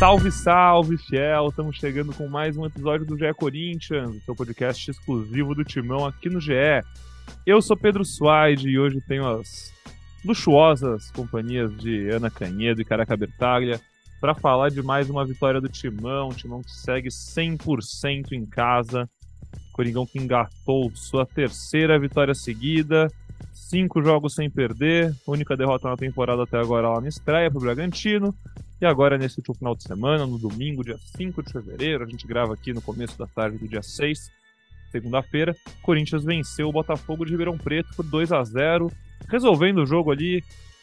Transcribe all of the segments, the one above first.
Salve, salve, fiel! Estamos chegando com mais um episódio do GE Corinthians, seu podcast exclusivo do Timão aqui no GE. Eu sou Pedro Suaide e hoje tenho as luxuosas companhias de Ana Canhedo e Caraca Bertaglia para falar de mais uma vitória do Timão, um Timão que segue 100% em casa, Coringão que engatou sua terceira vitória seguida, cinco jogos sem perder, única derrota na temporada até agora lá na estreia o Bragantino, e agora nesse último final de semana, no domingo, dia 5 de fevereiro, a gente grava aqui no começo da tarde do dia 6, segunda-feira, Corinthians venceu o Botafogo de Ribeirão Preto por 2 a 0 resolvendo o jogo ali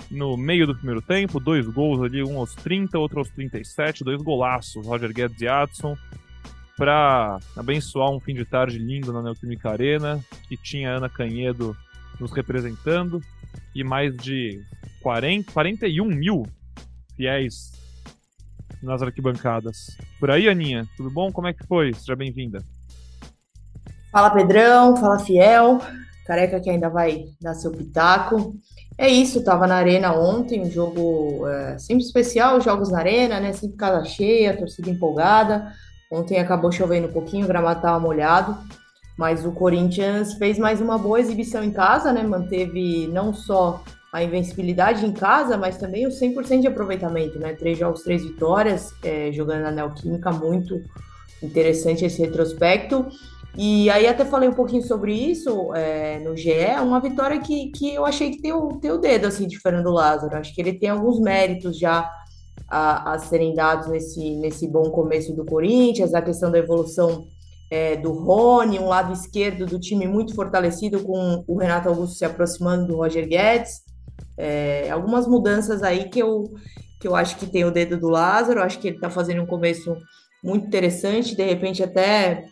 no meio do primeiro tempo, dois gols ali, um aos 30, outro aos 37, dois golaços, Roger Guedes e Adson, para abençoar um fim de tarde lindo na Neoquímica Arena, que tinha Ana Canhedo nos representando e mais de 40, 41 mil fiéis nas arquibancadas. Por aí, Aninha, tudo bom? Como é que foi? Seja bem-vinda. Fala, Pedrão, fala, Fiel, careca que ainda vai dar seu pitaco. É isso, tava na arena ontem, um jogo é, sempre especial, jogos na arena, né? Sempre casa cheia, torcida empolgada. Ontem acabou chovendo um pouquinho, o gramado tava molhado, mas o Corinthians fez mais uma boa exibição em casa, né? Manteve não só a invencibilidade em casa, mas também o 100% de aproveitamento, né? Três jogos, três vitórias, é, jogando na Neoquímica, muito interessante esse retrospecto. E aí até falei um pouquinho sobre isso é, no GE, uma vitória que, que eu achei que tem o, tem o dedo assim, de Fernando Lázaro. Acho que ele tem alguns méritos já a, a serem dados nesse, nesse bom começo do Corinthians, a questão da evolução é, do Rony, um lado esquerdo do time muito fortalecido, com o Renato Augusto se aproximando do Roger Guedes. É, algumas mudanças aí que eu, que eu acho que tem o dedo do Lázaro, acho que ele está fazendo um começo muito interessante, de repente até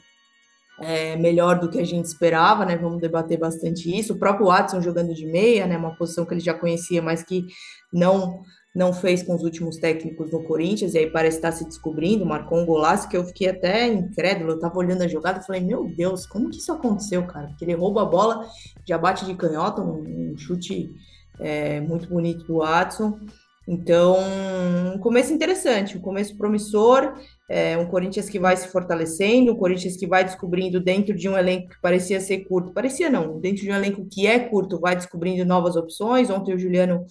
é, melhor do que a gente esperava, né? Vamos debater bastante isso. O próprio Watson jogando de meia, né? Uma posição que ele já conhecia, mas que não não fez com os últimos técnicos no Corinthians, e aí parece estar se descobrindo, marcou um golaço que eu fiquei até incrédulo, eu tava olhando a jogada e falei, meu Deus, como que isso aconteceu, cara? Porque ele rouba a bola, já bate de canhota, um, um chute é, muito bonito do Watson, então, um começo interessante, um começo promissor, é, um Corinthians que vai se fortalecendo, um Corinthians que vai descobrindo dentro de um elenco que parecia ser curto, parecia não, dentro de um elenco que é curto, vai descobrindo novas opções. Ontem o Juliano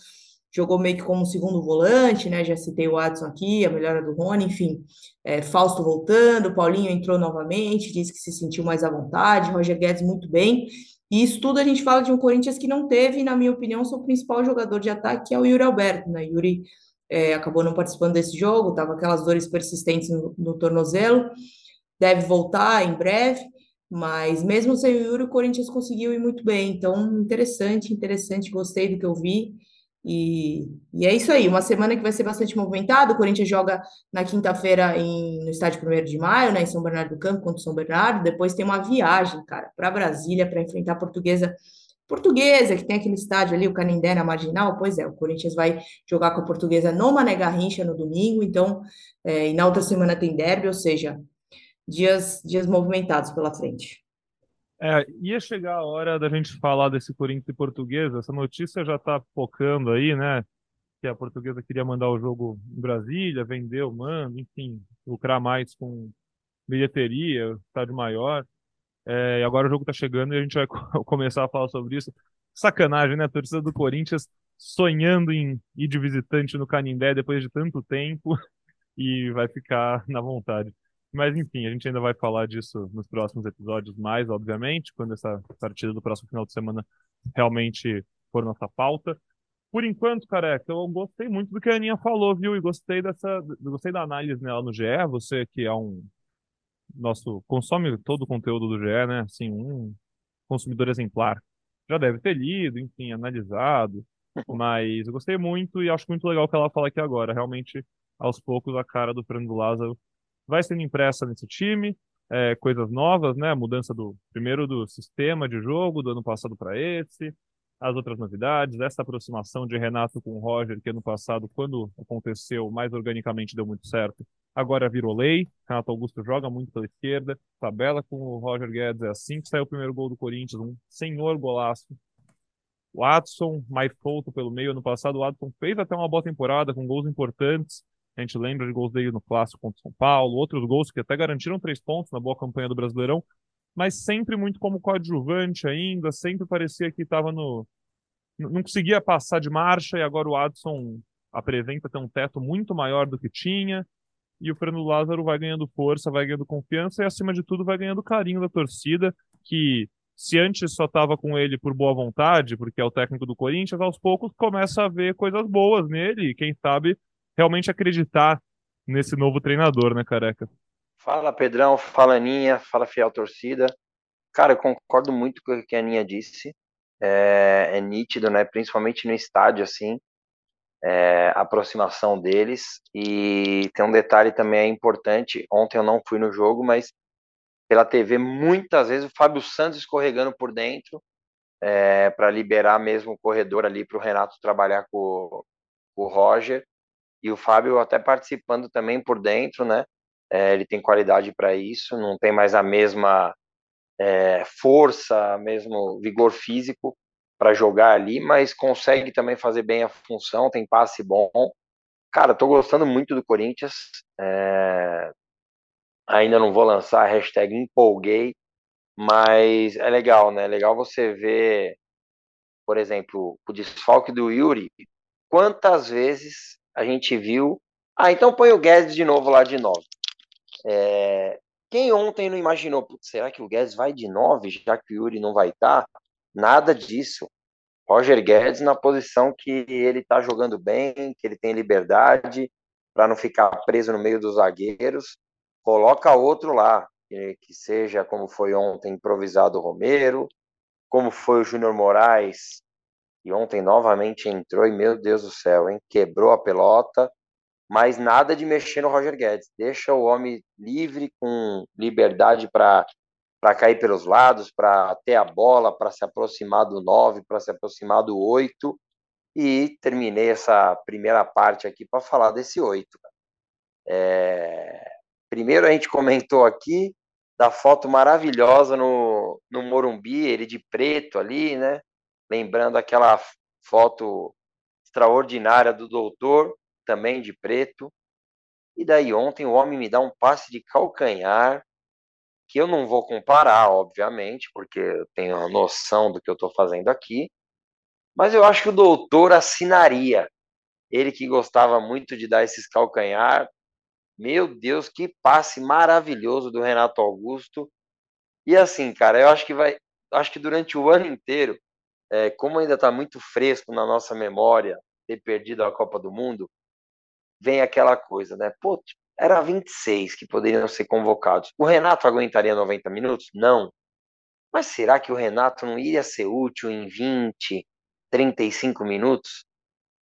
jogou meio que como segundo volante, né? Já citei o Adson aqui, a melhora do Rony, enfim. É, Fausto voltando, Paulinho entrou novamente, disse que se sentiu mais à vontade, Roger Guedes muito bem. E isso tudo a gente fala de um Corinthians que não teve, na minha opinião, seu principal jogador de ataque, que é o Yuri Alberto, né? Yuri é, acabou não participando desse jogo, tava aquelas dores persistentes no, no, tornozelo, deve voltar em breve, mas mesmo sem o Yuri, o Corinthians conseguiu ir muito bem. Então, interessante, interessante, gostei do que eu vi. E, e, é isso aí, uma semana que vai ser bastante movimentada. O Corinthians joga na quinta-feira no estádio 1 de maio, né, em São Bernardo do Campo, contra o São Bernardo. Depois tem uma viagem, cara, para Brasília para enfrentar a Portuguesa. Portuguesa, que tem aquele estádio ali, o Canindé na Marginal. Pois é, o Corinthians vai jogar com a Portuguesa no Mané Garrincha no domingo. Então, é, e na outra semana tem derby, ou seja, dias, dias movimentados pela frente. É, ia chegar a hora da gente falar desse Corinthians e Portuguesa. Essa notícia já está focando aí, né? Que a Portuguesa queria mandar o jogo em Brasília, vendeu, manda, enfim, lucrar mais com bilheteria, estádio maior. É, e agora o jogo está chegando e a gente vai começar a falar sobre isso. Sacanagem, né? A torcida do Corinthians sonhando em ir de visitante no Canindé depois de tanto tempo e vai ficar na vontade. Mas enfim, a gente ainda vai falar disso nos próximos episódios mais, obviamente, quando essa partida do próximo final de semana realmente for nossa pauta. Por enquanto, careca, eu gostei muito do que a Aninha falou, viu? E gostei dessa, gostei da análise nela no GE, você que é um nosso consome todo o conteúdo do GE, né? Assim, um consumidor exemplar. Já deve ter lido, enfim, analisado, mas eu gostei muito e acho muito legal o que ela fala aqui agora. Realmente, aos poucos, a cara do Fernando Lázaro vai sendo impressa nesse time, é, coisas novas, né? A mudança do primeiro do sistema de jogo do ano passado para esse, as outras novidades, essa aproximação de Renato com o Roger, que ano passado, quando aconteceu mais organicamente, deu muito certo. Agora virou lei. Renato Augusto joga muito pela esquerda, tabela com o Roger Guedes. É assim que saiu o primeiro gol do Corinthians, um senhor golaço. O Adson, mais solto pelo meio. Ano passado, o Adson fez até uma boa temporada, com gols importantes A gente lembra de gols dele no clássico contra o São Paulo, outros gols que até garantiram três pontos na boa campanha do Brasileirão, mas sempre muito como coadjuvante ainda, sempre parecia que estava no. Não conseguia passar de marcha, e agora o Adson apresenta ter um teto muito maior do que tinha, e o Fernando Lázaro vai ganhando força, vai ganhando confiança, e acima de tudo vai ganhando carinho da torcida, que se antes só estava com ele por boa vontade, porque é o técnico do Corinthians, aos poucos começa a ver coisas boas nele, e quem sabe realmente acreditar nesse novo treinador, né, careca? Fala Pedrão, fala Aninha, fala fiel torcida. Cara, eu concordo muito com o que a Aninha disse. É, é nítido, né? Principalmente no estádio, assim, é, a aproximação deles. E tem um detalhe também importante. Ontem eu não fui no jogo, mas pela TV muitas vezes o Fábio Santos escorregando por dentro é, para liberar mesmo o corredor ali para o Renato trabalhar com, com o Roger e o Fábio até participando também por dentro, né? É, ele tem qualidade para isso, não tem mais a mesma é, força, mesmo vigor físico para jogar ali, mas consegue também fazer bem a função, tem passe bom. Cara, tô gostando muito do Corinthians. É... Ainda não vou lançar a hashtag empolguei, mas é legal, né? É legal você ver, por exemplo, o desfalque do Yuri. Quantas vezes a gente viu. Ah, então põe o Guedes de novo lá de 9. É... Quem ontem não imaginou, será que o Guedes vai de 9, já que o Yuri não vai estar? Tá? Nada disso. Roger Guedes na posição que ele está jogando bem, que ele tem liberdade para não ficar preso no meio dos zagueiros. Coloca outro lá, que, seja como foi ontem improvisado o Romero, como foi o Júnior Moraes, e ontem novamente entrou e, meu Deus do céu, hein? Quebrou a pelota, mas nada de mexer no Roger Guedes. Deixa o homem livre, com liberdade para para cair pelos lados, para ter a bola, para se aproximar do 9, para se aproximar do 8. E terminei essa primeira parte aqui para falar desse 8. É... Primeiro a gente comentou aqui da foto maravilhosa no, no Morumbi, ele de preto ali, né? Lembrando aquela foto extraordinária do doutor, também de preto. E daí ontem o homem me dá um passe de calcanhar, que eu não vou comparar, obviamente, porque eu tenho a noção do que eu estou fazendo aqui, mas eu acho que o doutor assinaria. Ele que gostava muito de dar esses calcanhar. Meu Deus, que passe maravilhoso do Renato Augusto. E assim, cara, eu acho que vai, acho que durante o ano inteiro é, como ainda está muito fresco na nossa memória ter perdido a Copa do Mundo, vem aquela coisa, né? Pô, era 26 que poderiam ser convocados. O Renato aguentaria 90 minutos? Não. Mas será que o Renato não iria ser útil em 20, 35 minutos?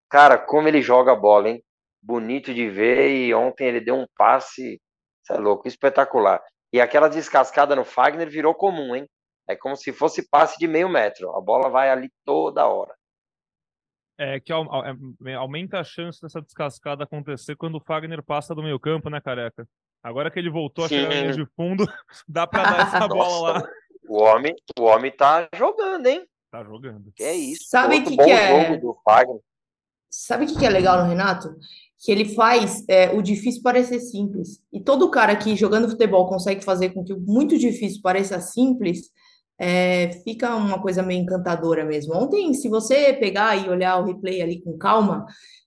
Cara, como ele joga a bola, hein? Bonito de ver e ontem ele deu um passe, você é louco, espetacular. E aquela descascada no Fagner virou comum, hein? É como se fosse passe de meio metro. A bola vai ali toda hora. É que é, aumenta a chance dessa descascada acontecer quando o Fagner passa do meio campo, né, careca? Agora que ele voltou Sim. a chegar linha de fundo, dá pra dar essa bola lá. O homem, o homem tá jogando, hein? Tá jogando. Que é isso. Sabe o que, que é? Sabe o que, que é legal no Renato? Que ele faz é, o difícil parecer simples. E todo cara que jogando futebol consegue fazer com que o muito difícil pareça simples, é, fica uma coisa meio encantadora mesmo. Ontem, se você pegar e olhar o replay ali com calma,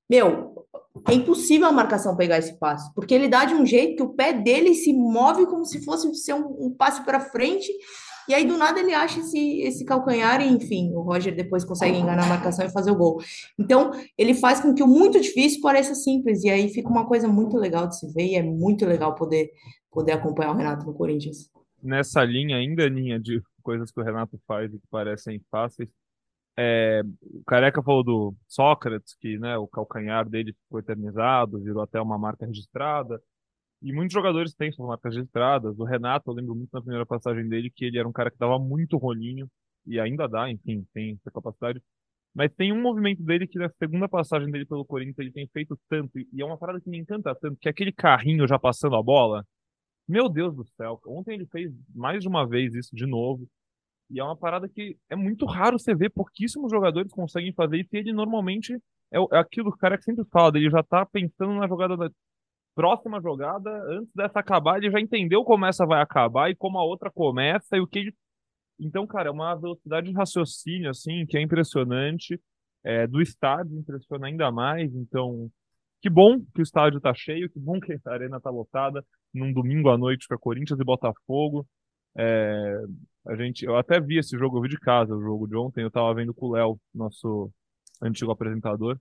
meu, é impossível a marcação pegar esse passe, porque ele dá de um jeito que o pé dele se move como se fosse ser um, um para frente, e aí do nada ele acha esse, esse calcanhar, e enfim, o Roger depois consegue enganar a marcação e fazer o gol. Então, ele faz com que o muito difícil pareça simples, e aí fica uma coisa muito legal de se ver, e é muito legal poder, poder acompanhar o Renato no Corinthians. Nessa linha, ainda linha de coisas que o Renato faz e que parecem fáceis. É, o Careca falou do Sócrates, que né, o calcanhar dele ficou eternizado, virou até uma marca registrada. E muitos jogadores têm suas marcas registradas. O Renato, eu lembro muito na primeira passagem dele que ele era um cara que dava muito rolinho, e ainda dá, enfim, tem essa capacidade. Mas tem um movimento dele que na segunda passagem dele pelo Corinthians ele tem feito tanto, e é uma parada que me encanta tanto, que é aquele carrinho já passando a bola, meu Deus do céu. Ontem ele fez mais de uma vez isso de novo. E é uma parada que é muito raro você ver, pouquíssimos jogadores conseguem fazer isso. E ele normalmente é, é aquilo que o cara que sempre fala, ele já tá pensando na jogada da, próxima jogada, antes dessa acabar, ele já entendeu como essa vai acabar e como a outra começa e o que. Então, cara, é uma velocidade de raciocínio, assim, que é impressionante. É, do estádio impressiona ainda mais. Então, que bom que o estádio tá cheio, que bom que a arena tá lotada num domingo à noite para Corinthians e Botafogo. É, a gente, eu até vi esse jogo, eu vi de casa o jogo de ontem, eu tava vendo com o Léo, nosso antigo apresentador,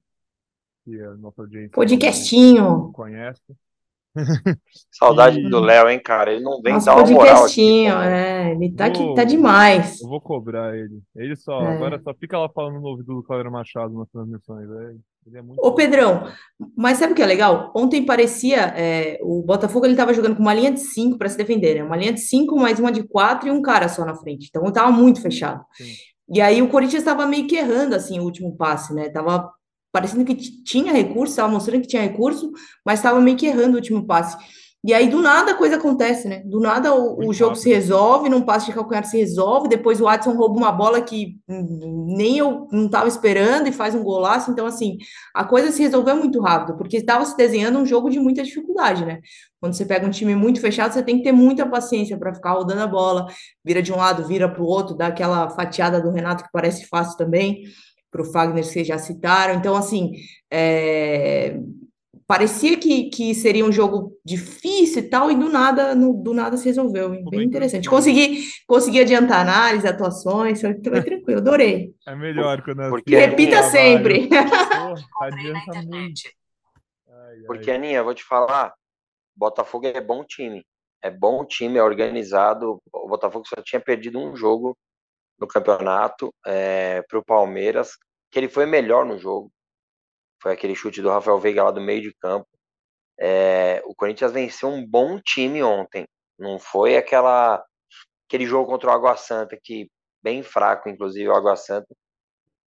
que é nossa audiência. Podcastinho. Conhece. Saudade e... do Léo, hein, cara? Ele não vem Nossa, dar uma moral aqui. É, ele tá, vou, aqui, tá demais. Eu vou cobrar ele. Ele só, é. agora só fica lá falando no ouvido do Cláudio Machado nas transmissões. É, ele é muito Ô, Pedrão, mas sabe o que é legal? Ontem parecia, é, o Botafogo ele tava jogando com uma linha de cinco para se defender, né? Uma linha de cinco, mais uma de quatro e um cara só na frente. Então tava muito fechado. Sim. E aí o Corinthians estava meio que errando, assim, o último passe, né? Tava parecendo que tinha recurso, estava mostrando que tinha recurso, mas estava meio que errando o último passe. E aí, do nada, a coisa acontece, né? Do nada o, o jogo se resolve, num passe de calcanhar se resolve, depois o Watson rouba uma bola que nem eu não estava esperando e faz um golaço. Então, assim, a coisa se resolveu muito rápido, porque estava se desenhando um jogo de muita dificuldade, né? Quando você pega um time muito fechado, você tem que ter muita paciência para ficar rodando a bola, vira de um lado, vira para o outro, dá aquela fatiada do Renato que parece fácil também para o Fagner, que vocês já citaram. Então, assim, é... parecia que, que seria um jogo difícil e tal, e do nada, no, do nada se resolveu. Bem, bem interessante. Consegui, consegui adiantar análise, atuações, foi, foi tranquilo, adorei. É melhor quando Porque repita é sempre. adianta muito. Porque, Aninha, vou te falar, Botafogo é bom time. É bom time, é organizado. O Botafogo só tinha perdido um jogo no campeonato é, para o Palmeiras, que ele foi melhor no jogo. Foi aquele chute do Rafael Veiga lá do meio de campo. É, o Corinthians venceu um bom time ontem. Não foi aquela aquele jogo contra o Água Santa que bem fraco, inclusive o Água Santa.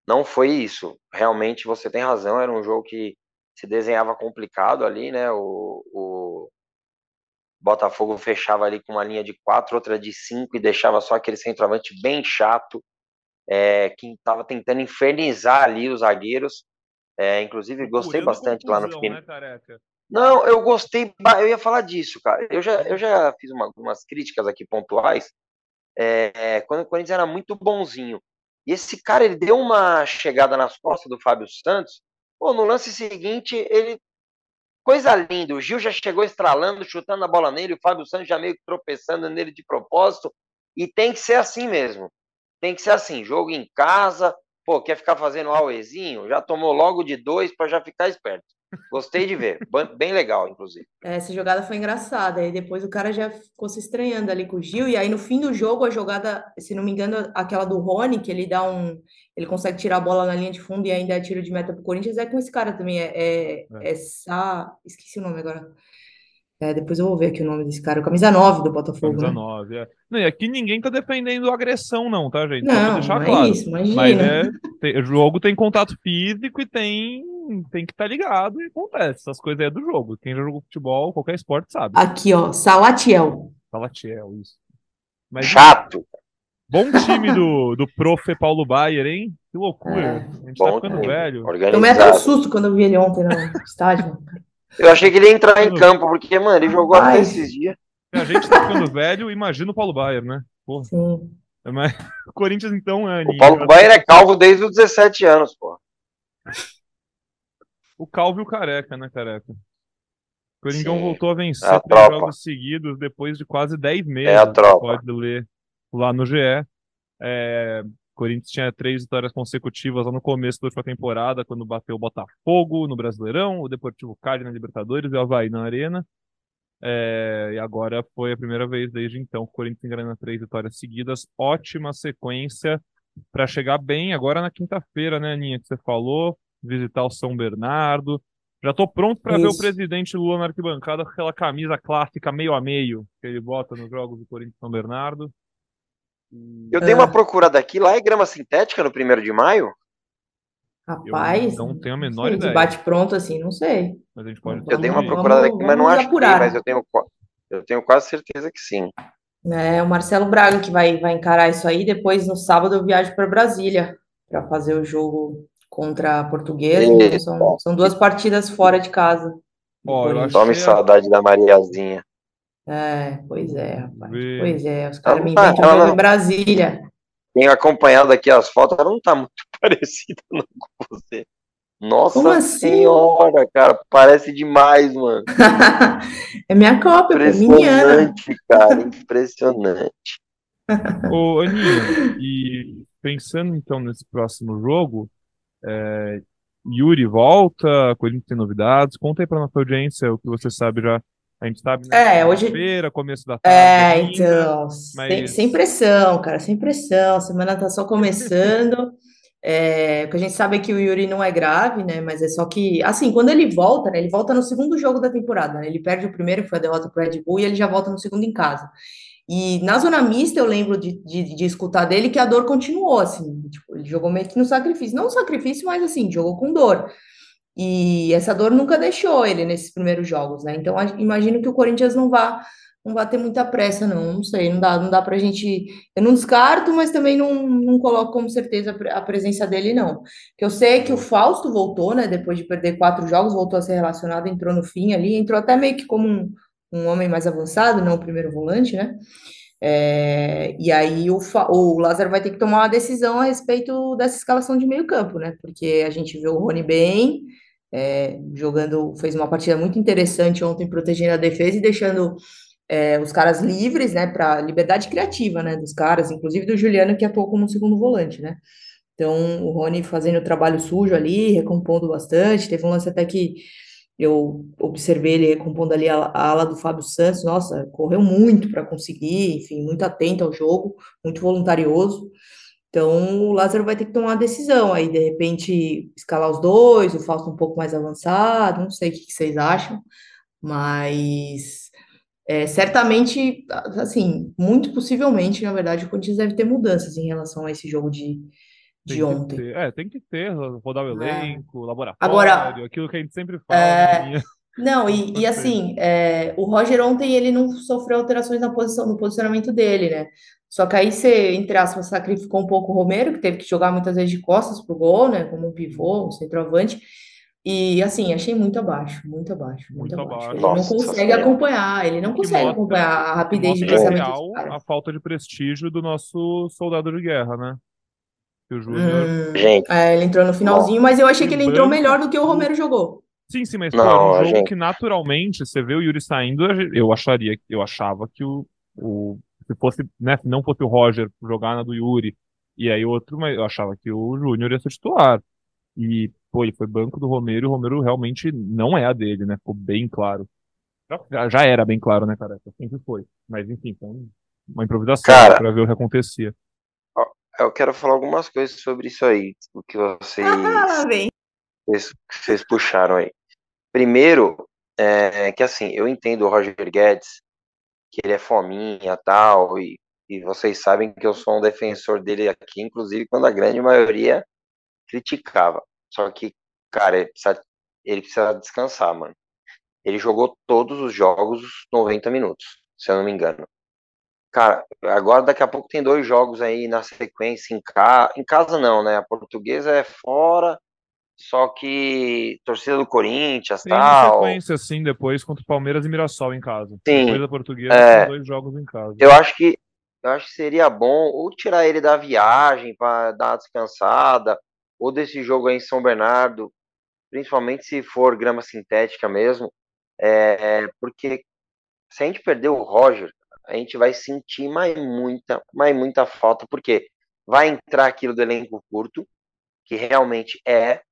Não foi isso. Realmente você tem razão. Era um jogo que se desenhava complicado ali, né? O, o Botafogo fechava ali com uma linha de quatro, outra de cinco e deixava só aquele centroavante bem chato, é, que estava tentando infernizar ali os zagueiros. É, inclusive, gostei bastante lá no fim. Né, Não, eu gostei, eu ia falar disso, cara. Eu já, eu já fiz uma, algumas críticas aqui pontuais, é, quando o Corinthians era muito bonzinho. E esse cara, ele deu uma chegada nas costas do Fábio Santos. Pô, no lance seguinte, ele Coisa linda, o Gil já chegou estralando, chutando a bola nele, o Fábio Santos já meio que tropeçando nele de propósito, e tem que ser assim mesmo. Tem que ser assim, jogo em casa, pô, quer ficar fazendo auezinho? Já tomou logo de dois para já ficar esperto. Gostei de ver, bem legal, inclusive. É, essa jogada foi engraçada, aí depois o cara já ficou se estranhando ali com o Gil, e aí no fim do jogo a jogada, se não me engano, aquela do Rony, que ele dá um, ele consegue tirar a bola na linha de fundo e ainda é tiro de meta pro Corinthians, é com esse cara também, é, é, é. é Sá, esqueci o nome agora. É, depois eu vou ver aqui o nome desse cara, o camisa 9 do Botafogo. Camisa né? 9, é. Não, e aqui ninguém tá defendendo agressão, não, tá, gente? Não, Só deixar não é claro. isso, imagina. Mas é, tem, o jogo tem contato físico e tem tem que estar tá ligado e acontece. Essas coisas aí é do jogo. Quem já jogou futebol, qualquer esporte sabe. Aqui, ó, Salatiel. Salatiel, isso. Mas, Chato. Bom time do, do prof. Paulo Baier, hein? Que loucura. É. A gente tá Bom tá ficando time. velho. Eu me até um susto quando eu vi ele ontem no estádio. Eu achei que ele ia entrar em campo, porque, mano, ele jogou até esses dias. A gente tá ficando velho, imagina o Paulo Baier, né? Porra. Sim. É, mas o Corinthians, então, é. O Paulo Baier é calvo desde os 17 anos, pô. O calvo e o careca, né, careca? O Coringão Sim. voltou a vencer é a três jogos seguidos depois de quase 10 meses. É a tropa. Pode ler lá no GE. É, Corinthians tinha três vitórias consecutivas lá no começo da última temporada, quando bateu o Botafogo no Brasileirão, o Deportivo Cali na Libertadores e o Havaí na Arena. É, e agora foi a primeira vez desde então que o Corinthians engrena três vitórias seguidas. Ótima sequência para chegar bem agora na quinta-feira, né, Aninha, que você falou visitar o São Bernardo. Já estou pronto para ver o presidente Lula na arquibancada com aquela camisa clássica meio a meio que ele bota nos jogos do Corinthians São Bernardo. Eu dei uma procurada aqui, lá é grama sintética no primeiro de maio? Rapaz, eu não tenho a menor ideia. bate pronto assim, não sei. Mas a gente pode... Eu dei uma procurada aqui, mas não acho apurar. que mas eu tenho, eu tenho quase certeza que sim. É o Marcelo Braga que vai, vai encarar isso aí. Depois, no sábado, eu viajo para Brasília para fazer o jogo contra a Portuguesa. Então são, são duas partidas fora de casa. Oh, Tome saudade da Mariazinha. É, pois é, rapaz. Pois é, os caras me inventam ela em Brasília. Tenho acompanhado aqui as fotos, ela não tá muito parecida não, com você. Nossa assim? senhora, cara, parece demais, mano. é minha cópia, Impressionante, cara, impressionante. Ô, Aninha, e pensando então nesse próximo jogo, é, Yuri volta, Corinthians tem novidades, conta aí pra nossa audiência o que você sabe já a gente sabe né, é, hoje feira, começo da tarde. É, ainda, então, mas... sem, sem, pressão, cara, sem pressão. A semana tá só começando. é, o que a gente sabe é que o Yuri não é grave, né? Mas é só que, assim, quando ele volta, né? Ele volta no segundo jogo da temporada, né? Ele perde o primeiro, que foi a derrota pro Red Bull, e ele já volta no segundo em casa. E na zona mista eu lembro de, de, de, escutar dele que a dor continuou, assim, tipo, ele jogou meio que no sacrifício, não sacrifício, mas assim, jogou com dor. E essa dor nunca deixou ele nesses primeiros jogos, né? Então imagino que o Corinthians não vá não vai ter muita pressa, não. Não sei, não dá, não dá pra gente. Eu não descarto, mas também não, não coloco como certeza a presença dele, não. Que eu sei que o Fausto voltou, né? Depois de perder quatro jogos, voltou a ser relacionado, entrou no fim ali, entrou até meio que como um, um homem mais avançado, não o primeiro volante, né? É, e aí o, o Lázaro vai ter que tomar uma decisão a respeito dessa escalação de meio campo, né? Porque a gente vê o Rony bem é, jogando, fez uma partida muito interessante ontem, protegendo a defesa e deixando é, os caras livres, né, para liberdade criativa, né, dos caras, inclusive do Juliano que atuou como segundo volante, né. Então, o Rony fazendo o trabalho sujo ali, recompondo bastante. Teve um lance até que eu observei ele recompondo ali a, a ala do Fábio Santos. Nossa, correu muito para conseguir, enfim, muito atento ao jogo, muito voluntarioso. Então, o Lázaro vai ter que tomar uma decisão aí, de repente, escalar os dois, o Fausto um pouco mais avançado, não sei o que vocês acham, mas é, certamente, assim, muito possivelmente, na verdade, o Corinthians deve ter mudanças em relação a esse jogo de, de tem ontem. Ter, é, tem que ter, rodar o é. elenco, é. laboratório, Agora, aquilo que a gente sempre fala. É... Não, e, e assim, é, o Roger ontem ele não sofreu alterações na posição, no posicionamento dele, né? Só que aí você, entre aspas, sacrificou um pouco o Romero, que teve que jogar muitas vezes de costas pro gol, né? Como um pivô, um centroavante. E assim, achei muito abaixo, muito abaixo, muito, muito abaixo. abaixo. Ele Nossa, não consegue acompanhar, ele não consegue acompanhar a rapidez de pensamento. a falta de prestígio do nosso soldado de guerra, né? O Júnior. Hum, é, ele entrou no finalzinho, mas eu achei que ele entrou melhor do que o Romero jogou. Sim, sim, mas não, pô, um jogo gente... que naturalmente, você vê o Yuri saindo, eu acharia, eu achava que o, o se fosse, né, se não fosse o Roger jogar na do Yuri, e aí outro, mas eu achava que o Júnior ia ser titular. E, pô, ele foi banco do Romero, e o Romero realmente não é a dele, né? Ficou bem claro. Já, já era bem claro, né, cara? Sempre foi. Mas, enfim, foi uma improvisação cara, pra ver o que acontecia. Eu quero falar algumas coisas sobre isso aí, o que vocês, ah, vocês, vocês puxaram aí. Primeiro, é que assim, eu entendo o Roger Guedes, que ele é fominha tal, e, e vocês sabem que eu sou um defensor dele aqui, inclusive quando a grande maioria criticava. Só que, cara, ele precisa, ele precisa descansar, mano. Ele jogou todos os jogos 90 minutos, se eu não me engano. Cara, agora daqui a pouco tem dois jogos aí na sequência em casa. Em casa não, né? A portuguesa é fora só que torcida do Corinthians, Tem tal. sequência, sim, depois contra o Palmeiras e Mirassol em casa. Sim. Depois da Portuguesa, é, dois jogos em casa. Eu acho que eu acho que seria bom ou tirar ele da viagem para dar uma descansada, ou desse jogo aí em São Bernardo, principalmente se for grama sintética mesmo, é, porque se a gente perder o Roger, a gente vai sentir mais muita, mais muita falta, porque vai entrar aquilo do elenco curto, que realmente é,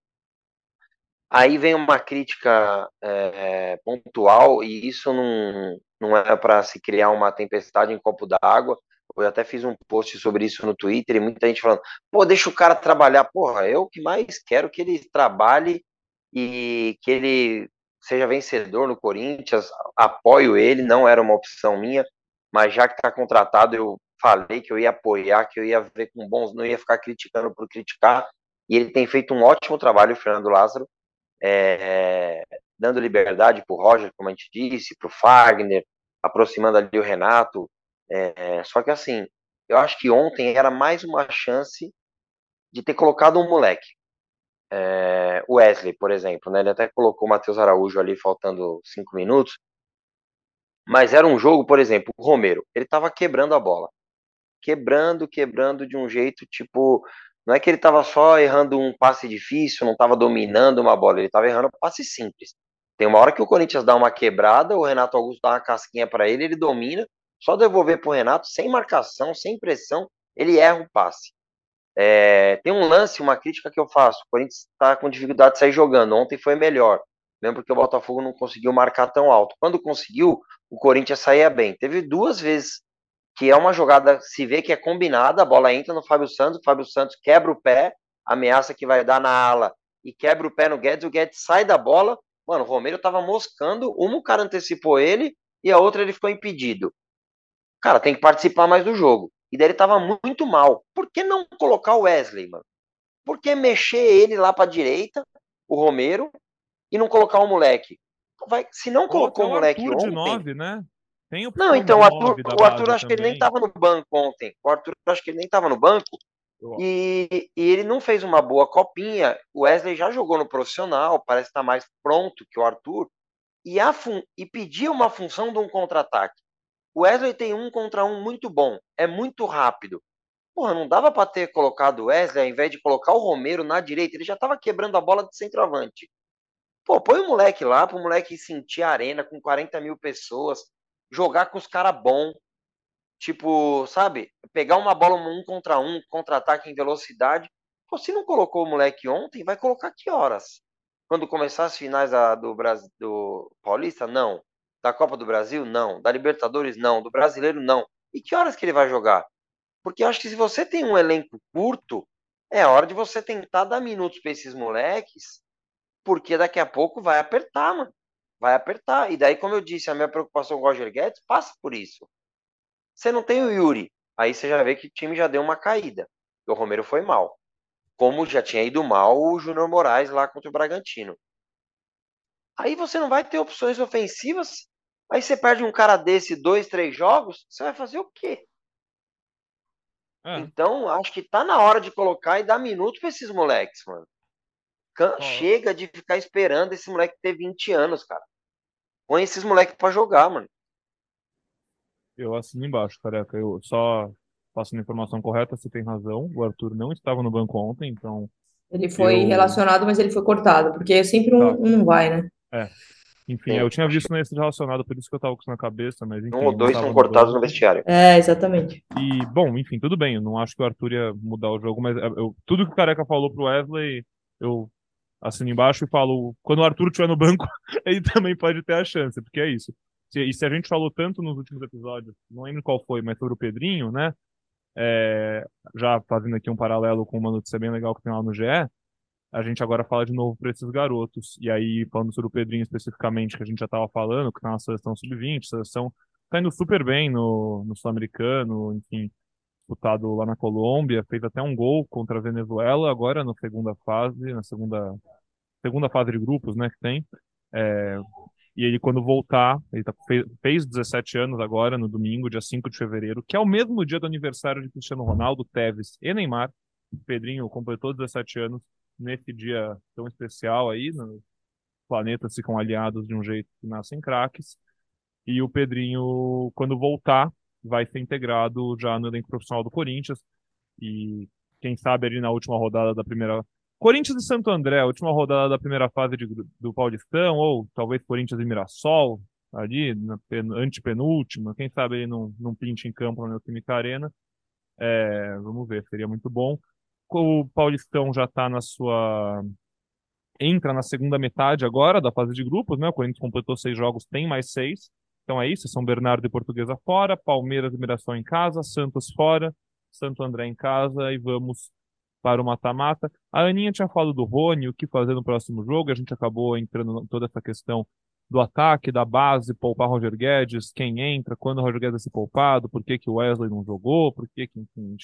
Aí vem uma crítica é, pontual, e isso não, não é para se criar uma tempestade em copo d'água. Eu até fiz um post sobre isso no Twitter e muita gente falando: pô, deixa o cara trabalhar. Porra, eu que mais quero que ele trabalhe e que ele seja vencedor no Corinthians. Apoio ele, não era uma opção minha, mas já que está contratado, eu falei que eu ia apoiar, que eu ia ver com bons, não ia ficar criticando por criticar. E ele tem feito um ótimo trabalho, o Fernando Lázaro é, dando liberdade para o Roger, como a gente disse, para o Fagner, aproximando ali o Renato. É, só que assim, eu acho que ontem era mais uma chance de ter colocado um moleque. é, Wesley, por exemplo, né? Ele até colocou o Matheus Araújo ali faltando cinco minutos. Mas era um jogo, por exemplo, o Romero, ele estava quebrando a bola. Quebrando, quebrando de um jeito tipo. Não é que ele estava só errando um passe difícil, não estava dominando uma bola, ele estava errando um passe simples. Tem uma hora que o Corinthians dá uma quebrada, o Renato Augusto dá uma casquinha para ele, ele domina, só devolver para o Renato, sem marcação, sem pressão, ele erra o passe. É, tem um lance, uma crítica que eu faço. O Corinthians está com dificuldade de sair jogando. Ontem foi melhor, mesmo porque o Botafogo não conseguiu marcar tão alto. Quando conseguiu, o Corinthians saía bem. Teve duas vezes que é uma jogada, se vê que é combinada, a bola entra no Fábio Santos, o Fábio Santos quebra o pé, ameaça que vai dar na ala e quebra o pé no Guedes, o Guedes sai da bola. Mano, o Romero tava moscando, uma o cara antecipou ele e a outra ele ficou impedido. Cara, tem que participar mais do jogo. E daí ele tava muito mal. Por que não colocar o Wesley, mano? Por que mexer ele lá pra direita, o Romero, e não colocar o moleque? Vai, se não colocou o moleque Arthur ontem... de 9, né? Tem o não, então o Arthur, o Arthur acho que ele nem tava no banco ontem. O Arthur acho que ele nem tava no banco. E, e, ele não fez uma boa copinha. O Wesley já jogou no profissional, parece estar mais pronto que o Arthur. E, a e pedia uma função de um contra-ataque. O Wesley tem um contra um muito bom, é muito rápido. Porra, não dava para ter colocado o Wesley ao invés de colocar o Romero na direita, ele já tava quebrando a bola de centroavante. Pô, põe o moleque lá pro moleque sentir a arena com 40 mil pessoas, jogar com os caras bons. Tipo, sabe? Pegar uma bola um contra um, contra-ataque em velocidade. Pô, se não colocou o moleque ontem, vai colocar que horas? Quando começar as finais da, do, Brasil, do Paulista? Não. Da Copa do Brasil? Não. Da Libertadores? Não. Do Brasileiro? Não. E que horas que ele vai jogar? Porque eu acho que se você tem um elenco curto, é hora de você tentar dar minutos para esses moleques, porque daqui a pouco vai apertar, mano. Vai apertar. E daí, como eu disse, a minha preocupação com o Roger Guedes passa por isso. Você não tem o Yuri, aí você já vê que o time já deu uma caída. O Romero foi mal. Como já tinha ido mal o Júnior Moraes lá contra o Bragantino. Aí você não vai ter opções ofensivas Aí você perde um cara desse dois, três jogos, você vai fazer o quê? É. Então, acho que tá na hora de colocar e dar minutos pra esses moleques, mano. Chega de ficar esperando esse moleque ter 20 anos, cara. Põe esses moleques pra jogar, mano. Eu assino embaixo, careca. Eu só passando a informação correta, você tem razão. O Arthur não estava no banco ontem, então. Ele foi eu... relacionado, mas ele foi cortado, porque sempre um, tá. um não vai, né? É. Enfim, eu tinha visto nesse relacionado, por isso que eu tava com isso na cabeça, mas enfim. Um ou dois são cortados no vestiário. É, exatamente. E, bom, enfim, tudo bem. Eu não acho que o Arthur ia mudar o jogo, mas eu, tudo que o Careca falou pro Wesley, eu assino embaixo e falo, quando o Arthur estiver no banco, ele também pode ter a chance, porque é isso. E se a gente falou tanto nos últimos episódios, não lembro qual foi, mas sobre o Pedrinho, né? É, já fazendo aqui um paralelo com uma notícia bem legal que tem lá no GE, a gente agora fala de novo para esses garotos. E aí, falando sobre o Pedrinho especificamente, que a gente já estava falando, que tá na seleção sub-20, seleção tá indo super bem no, no Sul-Americano, enfim, disputado lá na Colômbia, fez até um gol contra a Venezuela, agora na segunda fase, na segunda, segunda fase de grupos, né, que tem. É, e ele, quando voltar, ele tá, fez, fez 17 anos agora, no domingo, dia 5 de fevereiro, que é o mesmo dia do aniversário de Cristiano Ronaldo, Tevez e Neymar. Pedrinho completou 17 anos nesse dia tão especial aí, os planetas ficam aliados de um jeito que nascem craques, e o Pedrinho, quando voltar, vai ser integrado já no elenco profissional do Corinthians, e quem sabe ali na última rodada da primeira... Corinthians e Santo André, última rodada da primeira fase de, do Paulistão, ou talvez Corinthians e Mirassol, ali, na antepenúltima, quem sabe ele não, não pinte em campo na Neoquímica Arena. É, vamos ver, seria muito bom o Paulistão já está na sua. Entra na segunda metade agora da fase de grupos, né? O Corinthians completou seis jogos, tem mais seis. Então é isso: São Bernardo e Portuguesa fora, Palmeiras e Mirassol em casa, Santos fora, Santo André em casa e vamos para o mata-mata. A Aninha tinha falado do Rony, o que fazer no próximo jogo, a gente acabou entrando toda essa questão do ataque, da base, poupar Roger Guedes, quem entra, quando o Roger Guedes vai ser poupado, por que, que o Wesley não jogou, por que, que enfim,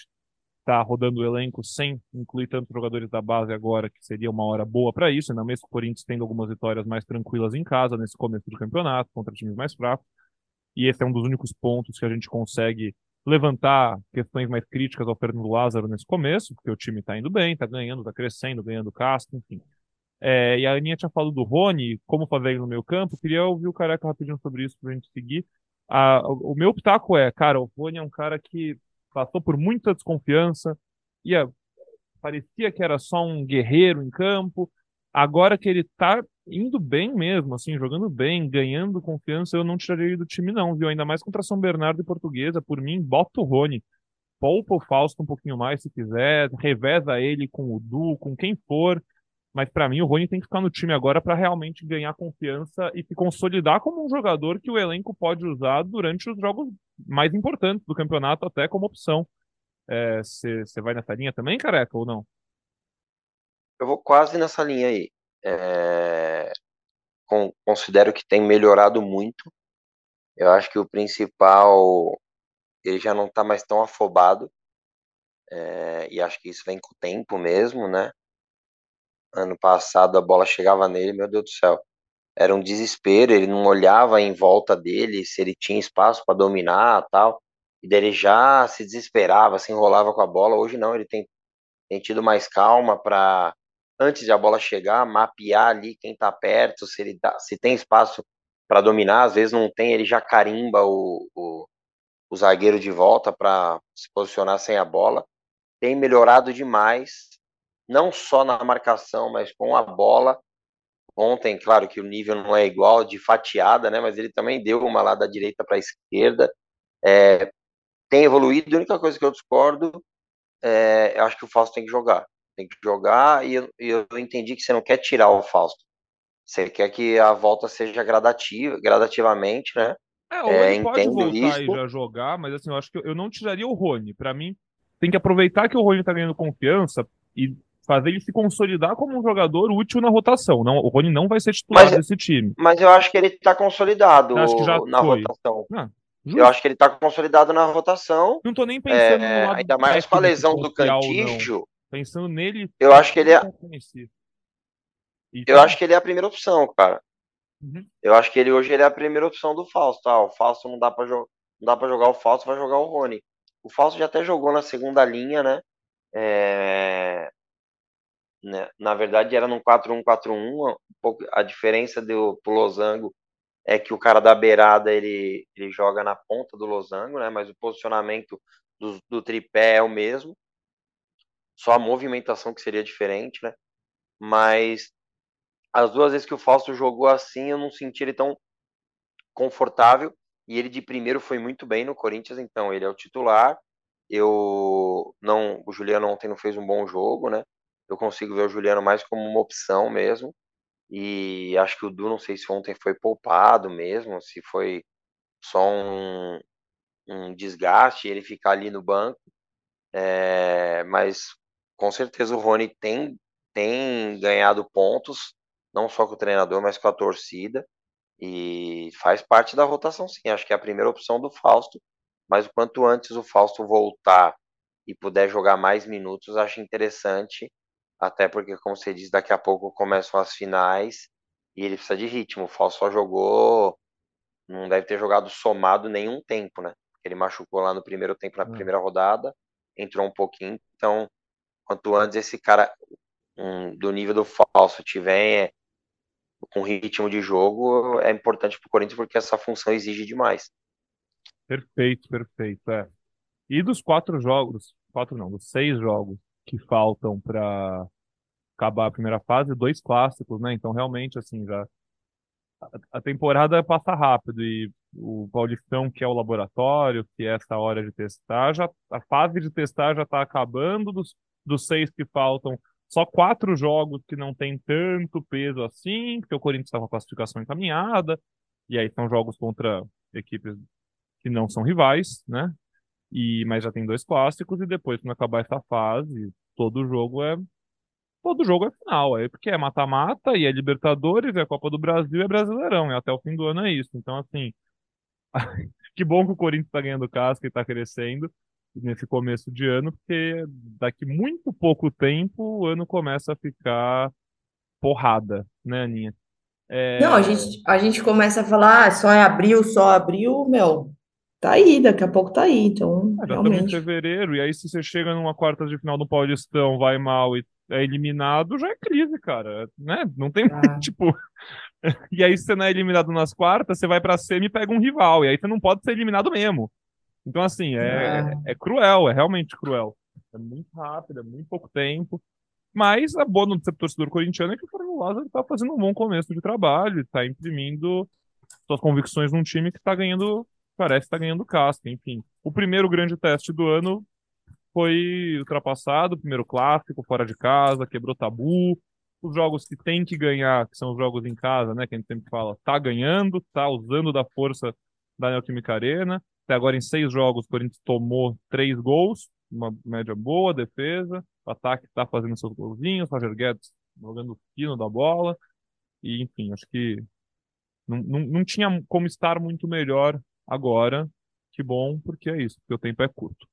está rodando o elenco sem incluir tantos jogadores da base agora, que seria uma hora boa para isso, ainda mesmo o Corinthians tendo algumas vitórias mais tranquilas em casa nesse começo do campeonato, contra times mais fracos. E esse é um dos únicos pontos que a gente consegue levantar questões mais críticas ao Fernando Lázaro nesse começo, porque o time está indo bem, está ganhando, está crescendo, ganhando casco, enfim. É, e a Aninha tinha falado do Rony, como fazer ele no meio campo. Queria ouvir o Careca rapidinho sobre isso pra gente seguir. A, o, o meu pitaco é, cara, o Rony é um cara que passou por muita desconfiança, ia, parecia que era só um guerreiro em campo. Agora que ele tá indo bem mesmo, assim, jogando bem, ganhando confiança, eu não tiraria ele do time, não, viu? Ainda mais contra São Bernardo e Portuguesa. Por mim, bota o Rony. Poupa o Fausto um pouquinho mais se quiser, reveza ele com o Du, com quem for. Mas para mim o Rony tem que ficar no time agora para realmente ganhar confiança e se consolidar como um jogador que o elenco pode usar durante os jogos mais importantes do campeonato, até como opção. Você é, vai nessa linha também, careca, ou não? Eu vou quase nessa linha aí. É... Com, considero que tem melhorado muito. Eu acho que o principal, ele já não está mais tão afobado. É... E acho que isso vem com o tempo mesmo, né? Ano passado a bola chegava nele, meu Deus do céu. Era um desespero, ele não olhava em volta dele se ele tinha espaço para dominar tal. E daí ele já se desesperava, se enrolava com a bola. Hoje não, ele tem, tem tido mais calma para, antes de a bola chegar, mapear ali quem está perto, se, ele dá, se tem espaço para dominar. Às vezes não tem, ele já carimba o, o, o zagueiro de volta para se posicionar sem a bola. Tem melhorado demais não só na marcação, mas com a bola. Ontem, claro que o nível não é igual de fatiada, né? Mas ele também deu uma lá da direita para a esquerda. É, tem evoluído. A única coisa que eu discordo é, eu acho que o Fausto tem que jogar. Tem que jogar e eu, eu entendi que você não quer tirar o Fausto. Você quer que a volta seja gradativa, gradativamente, né? É, o Rony é, pode voltar isso. e já jogar, mas assim, eu acho que eu não tiraria o Rony. Para mim, tem que aproveitar que o Rony tá ganhando confiança e fazer ele se consolidar como um jogador útil na rotação. Não, o Rony não vai ser titular mas, desse time. Mas eu acho que ele está consolidado na foi. rotação. Ah, eu acho que ele está consolidado na rotação. Não estou nem pensando é, no lado Ainda mais com a lesão do Cantijo. Pensando nele. Eu acho que ele é. Eu acho que ele é a primeira opção, cara. Uhum. Eu acho que ele hoje ele é a primeira opção do Fausto. Ah, o Fausto não dá para jogar, não dá para jogar o Fausto, vai jogar o Rony. O Fausto já até jogou na segunda linha, né? É né? Na verdade, era num 4-1-4-1. Um a diferença do pro losango é que o cara da beirada ele, ele joga na ponta do losango, né? mas o posicionamento do, do tripé é o mesmo. Só a movimentação que seria diferente, né? Mas as duas vezes que o Fausto jogou assim, eu não senti ele tão confortável. E ele de primeiro foi muito bem no Corinthians, então ele é o titular. Eu não, o Juliano ontem não fez um bom jogo, né? Eu consigo ver o Juliano mais como uma opção mesmo. E acho que o Du, não sei se ontem foi poupado mesmo, se foi só um, um desgaste ele ficar ali no banco. É, mas com certeza o Rony tem, tem ganhado pontos, não só com o treinador, mas com a torcida. E faz parte da rotação, sim. Acho que é a primeira opção do Fausto. Mas o quanto antes o Fausto voltar e puder jogar mais minutos, acho interessante até porque, como você diz, daqui a pouco começam as finais e ele precisa de ritmo. O Fal só jogou, não deve ter jogado somado nenhum tempo, né? Ele machucou lá no primeiro tempo, na hum. primeira rodada, entrou um pouquinho. Então, quanto antes esse cara um, do nível do falso tiver com ritmo de jogo, é importante para o Corinthians porque essa função exige demais. Perfeito, perfeito. É. E dos quatro jogos, quatro não, dos seis jogos que faltam para acabar a primeira fase, dois clássicos, né? Então, realmente, assim, já a temporada passa rápido e o Paulistão, que é o laboratório, que é essa hora de testar, já a fase de testar já está acabando dos, dos seis que faltam. Só quatro jogos que não tem tanto peso assim, porque o Corinthians está com a classificação encaminhada, e aí são jogos contra equipes que não são rivais, né? E, mas já tem dois clássicos, e depois, quando acabar essa fase, todo jogo é. Todo jogo é final, é porque é mata-mata, e é Libertadores, é Copa do Brasil, é Brasileirão, e até o fim do ano é isso. Então, assim, que bom que o Corinthians tá ganhando casca e tá crescendo nesse começo de ano, porque daqui muito pouco tempo o ano começa a ficar porrada, né, Aninha? É... Não, a gente, a gente começa a falar, ah, só é abril, só abril, meu, tá aí, daqui a pouco tá aí, então É, já estamos em realmente. fevereiro, e aí se você chega numa quarta de final do Paulistão, vai mal e é eliminado, já é crise, cara, né? Não tem, Ah, tipo... E aí se você não é eliminado nas quartas, você vai pra semi e pega um rival, e aí você não pode ser eliminado mesmo. Então, assim, é, ah, é cruel, é realmente cruel. É muito rápido, é muito pouco tempo. Mas a boa notícia pro torcedor corintiano é que o Fernando Lázaro tá fazendo um bom começo de trabalho, tá imprimindo suas convicções num time que tá ganhando, parece que tá ganhando casca, enfim. O primeiro grande teste do ano foi ultrapassado, o primeiro clássico, fora de casa, quebrou tabu. Os jogos que tem que ganhar, que são os jogos em casa, né, que a gente sempre fala, tá ganhando, tá usando da força da Neoquímica Arena. Até agora, em seis jogos, o Corinthians tomou três gols, uma média boa, defesa. O ataque tá fazendo seus golzinhos, Roger Guedes jogando o fino da bola. E, enfim, acho que não, não, não tinha como estar muito melhor agora. Que bom, porque é isso, porque o tempo é curto.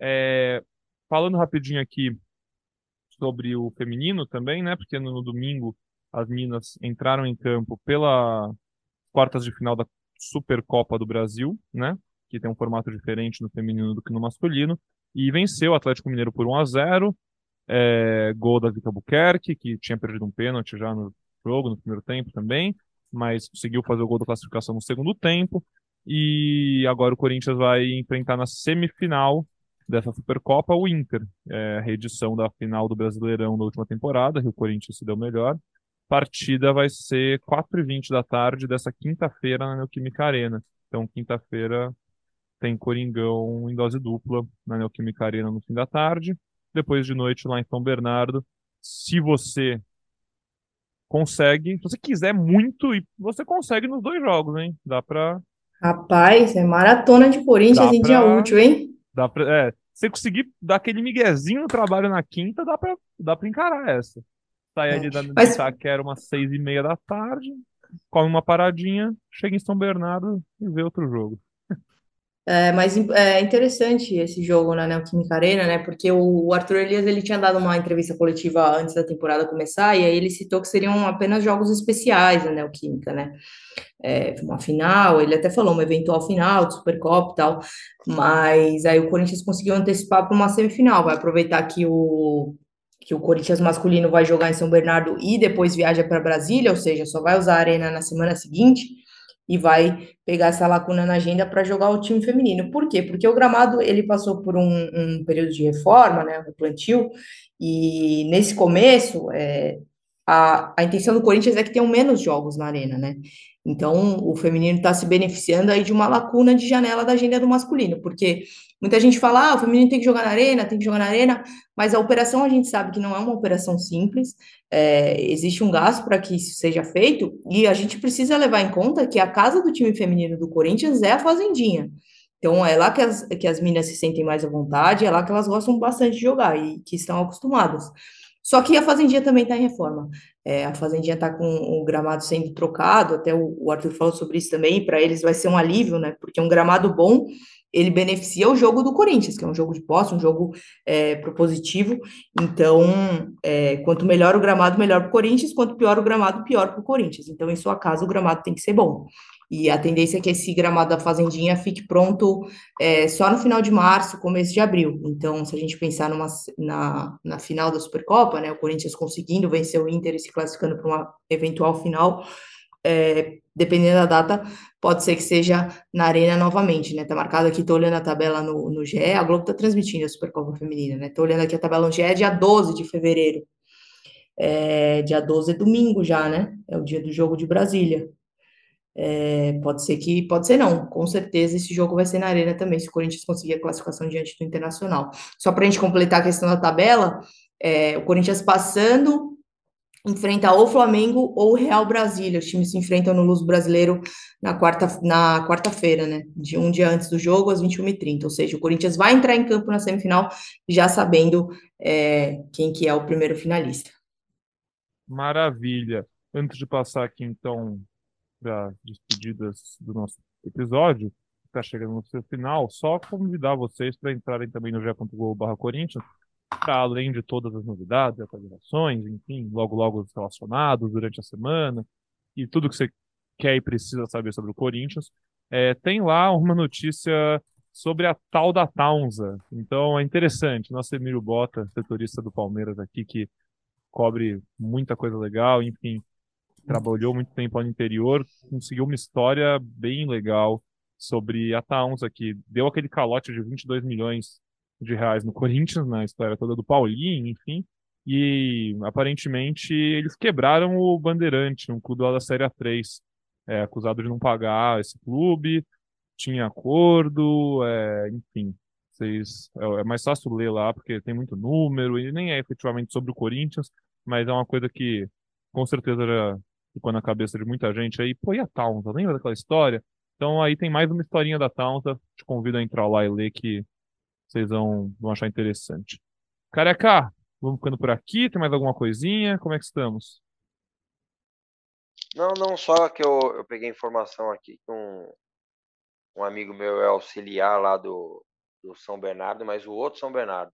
É, falando rapidinho aqui sobre o feminino também, né? Porque no, no domingo as Minas entraram em campo pela quartas de final da Supercopa do Brasil, né? Que tem um formato diferente no feminino do que no masculino. E venceu o Atlético Mineiro por 1 a 0 é, gol da Vika Buquerque, que tinha perdido um pênalti já no jogo, no primeiro tempo também, mas conseguiu fazer o gol da classificação no segundo tempo. E agora o Corinthians vai enfrentar na semifinal dessa Supercopa o Inter, é, reedição da final do Brasileirão da última temporada, que o Corinthians se deu melhor. Partida vai ser 4h20 da tarde dessa quinta-feira na Neoquímica Arena. Então, quinta-feira tem Coringão em dose dupla na Neoquímica Arena no fim da tarde. Depois de noite lá em São Bernardo. Se você consegue, se você quiser muito, e você consegue nos dois jogos, hein? Dá pra, rapaz, é maratona de Corinthians dá em dia pra, útil, hein? dá pra, é, se você conseguir dar aquele miguezinho no trabalho na quinta, dá pra, dá pra encarar essa. Sai É. ali da, Mas Itaquera umas seis e meia da tarde, come uma paradinha, chega em São Bernardo e vê outro jogo. É, mas é interessante esse jogo na Neoquímica Arena, né? Porque o Arthur Elias ele tinha dado uma entrevista coletiva antes da temporada começar e aí ele citou que seriam apenas jogos especiais na Neoquímica, né? É, uma final, ele até falou uma eventual final de Supercopa e tal, mas aí o Corinthians conseguiu antecipar para uma semifinal, vai aproveitar que o que o Corinthians masculino vai jogar em São Bernardo e depois viaja para Brasília, ou seja, só vai usar a arena na semana seguinte e vai pegar essa lacuna na agenda para jogar o time feminino. Por quê? Porque o gramado ele passou por um, um período de reforma, né, plantio, e nesse começo é, a, a intenção do Corinthians é que tenham menos jogos na arena, né? Então o feminino está se beneficiando aí de uma lacuna de janela da agenda do masculino, porque muita gente fala, ah, o feminino tem que jogar na arena, tem que jogar na arena, mas a operação a gente sabe que não é uma operação simples, é, existe um gasto para que isso seja feito, e a gente precisa levar em conta que a casa do time feminino do Corinthians é a Fazendinha. Então, é lá que as, que as meninas se sentem mais à vontade, é lá que elas gostam bastante de jogar e que estão acostumadas. Só que a Fazendinha também está em reforma. É, a Fazendinha está com o gramado sendo trocado, até o, o Arthur falou sobre isso também, para eles vai ser um alívio, né? Porque um gramado bom ele beneficia o jogo do Corinthians, que é um jogo de posse, um jogo é, propositivo. Então, é, quanto melhor o gramado, melhor para o Corinthians, quanto pior o gramado, pior para o Corinthians. Então, em sua casa, o gramado tem que ser bom. E a tendência é que esse gramado da Fazendinha fique pronto é, só no final de março, começo de abril. Então, se a gente pensar numa, na, na final da Supercopa, né, o Corinthians conseguindo vencer o Inter e se classificando para uma eventual final, é, dependendo da data, pode ser que seja na Arena novamente, né? Tá marcado aqui, tô olhando a tabela no, no GE, a Globo tá transmitindo a Supercopa Feminina, né? Tô olhando aqui a tabela no GE, dia 12 de fevereiro. É, dia 12 é domingo já, né? É o dia do jogo de Brasília. É, pode ser que, pode ser não, com certeza esse jogo vai ser na Arena também, se o Corinthians conseguir a classificação diante do Internacional. Só para a gente completar a questão da tabela, é, o Corinthians passando enfrenta ou Flamengo ou Real Brasília. Os times se enfrentam no Luz Brasileiro na quarta na quarta-feira, né? De um dia antes do jogo, às 21h30. Ou seja, o Corinthians vai entrar em campo na semifinal já sabendo é, quem que é o primeiro finalista. Maravilha. Antes de passar aqui, então, para despedidas do nosso episódio, que está chegando no seu final, só convidar vocês para entrarem também no ge.globo Corinthians, para além de todas as novidades, atualizações, enfim, logo logo os relacionados durante a semana, e tudo que você quer e precisa saber sobre o Corinthians, é, tem lá uma notícia sobre a tal da Taunza. Então é interessante. Nosso Emílio Bota, setorista do Palmeiras aqui, que cobre muita coisa legal, enfim, trabalhou muito tempo no interior, conseguiu uma história bem legal sobre a Taunza, que deu aquele calote de 22 milhões de reais no Corinthians, na história toda do Paulinho, enfim. E aparentemente eles quebraram o Bandeirante, um clube lá da Série A3, é, acusado de não pagar esse clube, tinha acordo, é, enfim. Vocês, é, é mais fácil ler lá porque tem muito número e nem é efetivamente sobre o Corinthians, mas é uma coisa que com certeza ficou na cabeça de muita gente aí. Pô, e a Taunta? Lembra daquela história? Então aí tem mais uma historinha da Taunta. Te convido a entrar lá e ler que vocês vão, vão achar interessante. Careca, vamos ficando por aqui. Tem mais alguma coisinha? Como é que estamos? Não, não, só que eu, eu peguei informação aqui que um, um amigo meu é auxiliar lá do, do São Bernardo, mas o outro São Bernardo,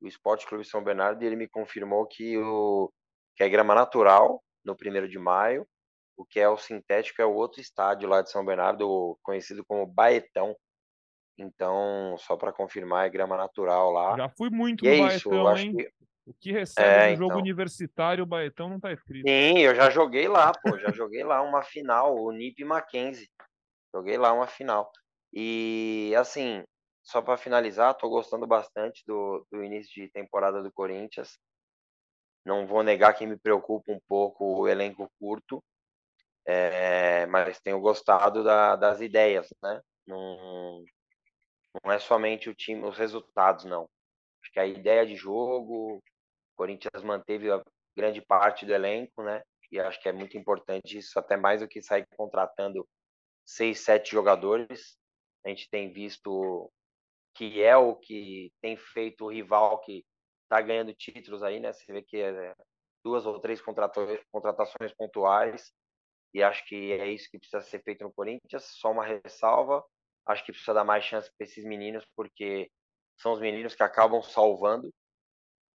o Esporte Clube São Bernardo, ele me confirmou que, o, que é grama natural no primeiro de maio, o que é o sintético é o outro estádio lá de São Bernardo, conhecido como Baetão. Então, só para confirmar, é grama natural lá. Já fui muito e no é Baetão, isso, hein? Que... O que recebe é, no jogo então... universitário, o Baetão não tá escrito. Sim, eu já joguei lá, pô. Já joguei lá uma final, o Nip Mackenzie. Joguei lá uma final. E, assim, só para finalizar, tô gostando bastante do, do início de temporada do Corinthians. Não vou negar que me preocupa um pouco o elenco curto, é, mas tenho gostado da, das ideias, né? Não, não é somente o time, os resultados, não. Acho que a ideia de jogo, o Corinthians manteve a grande parte do elenco, né? E acho que é muito importante isso, até mais do que sair contratando seis, sete jogadores. A gente tem visto que é o que tem feito o rival que está ganhando títulos aí, né? Você vê que é duas ou três contratações pontuais e acho que é isso que precisa ser feito no Corinthians. Só uma ressalva, acho que precisa dar mais chance para esses meninos porque são os meninos que acabam salvando,